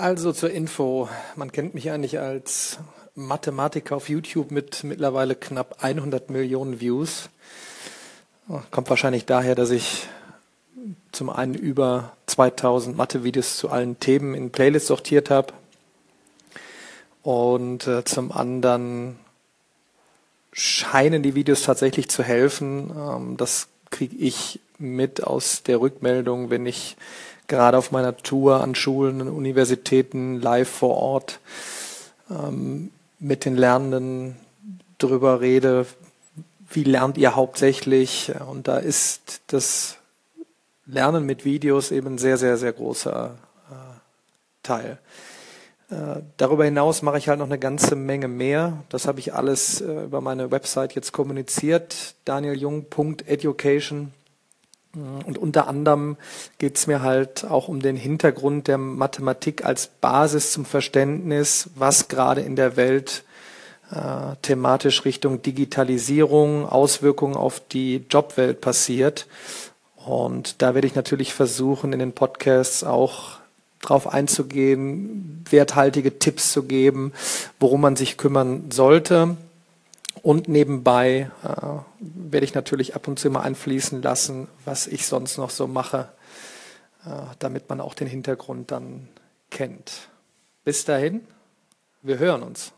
Also zur Info, man kennt mich eigentlich als Mathematiker auf YouTube mit mittlerweile knapp 100 Millionen Views. Kommt wahrscheinlich daher, dass ich zum einen über 2000 Mathe-Videos zu allen Themen in Playlists sortiert habe und äh, zum anderen scheinen die Videos tatsächlich zu helfen. Ähm, das kriege ich mit aus der Rückmeldung, wenn ich gerade auf meiner Tour an Schulen Universitäten live vor Ort ähm, mit den Lernenden drüber rede, wie lernt ihr hauptsächlich? Und da ist das Lernen mit Videos eben ein sehr, sehr, sehr großer äh, Teil. Äh, darüber hinaus mache ich halt noch eine ganze Menge mehr. Das habe ich alles äh, über meine Website jetzt kommuniziert. danieljung.education. Und unter anderem geht es mir halt auch um den Hintergrund der Mathematik als Basis zum Verständnis, was gerade in der Welt äh, thematisch Richtung Digitalisierung, Auswirkungen auf die Jobwelt passiert. Und da werde ich natürlich versuchen, in den Podcasts auch drauf einzugehen, werthaltige Tipps zu geben, worum man sich kümmern sollte. Und nebenbei äh, werde ich natürlich ab und zu mal einfließen lassen, was ich sonst noch so mache, äh, damit man auch den Hintergrund dann kennt. Bis dahin, wir hören uns.